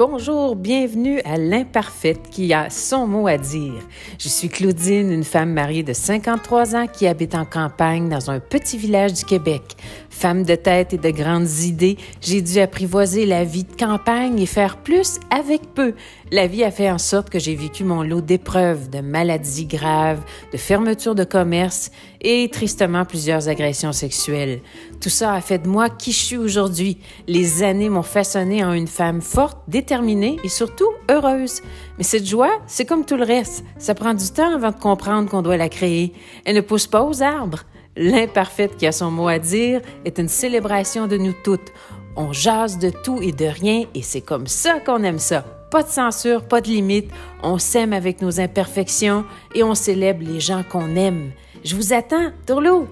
bonjour, bienvenue à l'imparfaite qui a son mot à dire. Je suis Claudine, une femme mariée de 53 ans qui habite en campagne dans un petit village du Québec. Femme de tête et de grandes idées, j'ai dû apprivoiser la vie de campagne et faire plus avec peu. La vie a fait en sorte que j'ai vécu mon lot d'épreuves, de maladies graves, de fermetures de commerce et tristement plusieurs agressions sexuelles. Tout ça a fait de moi qui je suis aujourd'hui. Les années m'ont façonné en une femme forte, déterminée et surtout heureuse. Mais cette joie, c'est comme tout le reste. Ça prend du temps avant de comprendre qu'on doit la créer. Elle ne pousse pas aux arbres. L'imparfaite qui a son mot à dire est une célébration de nous toutes. On jase de tout et de rien et c'est comme ça qu'on aime ça. Pas de censure, pas de limite. On s'aime avec nos imperfections et on célèbre les gens qu'on aime. Je vous attends, Tourlou!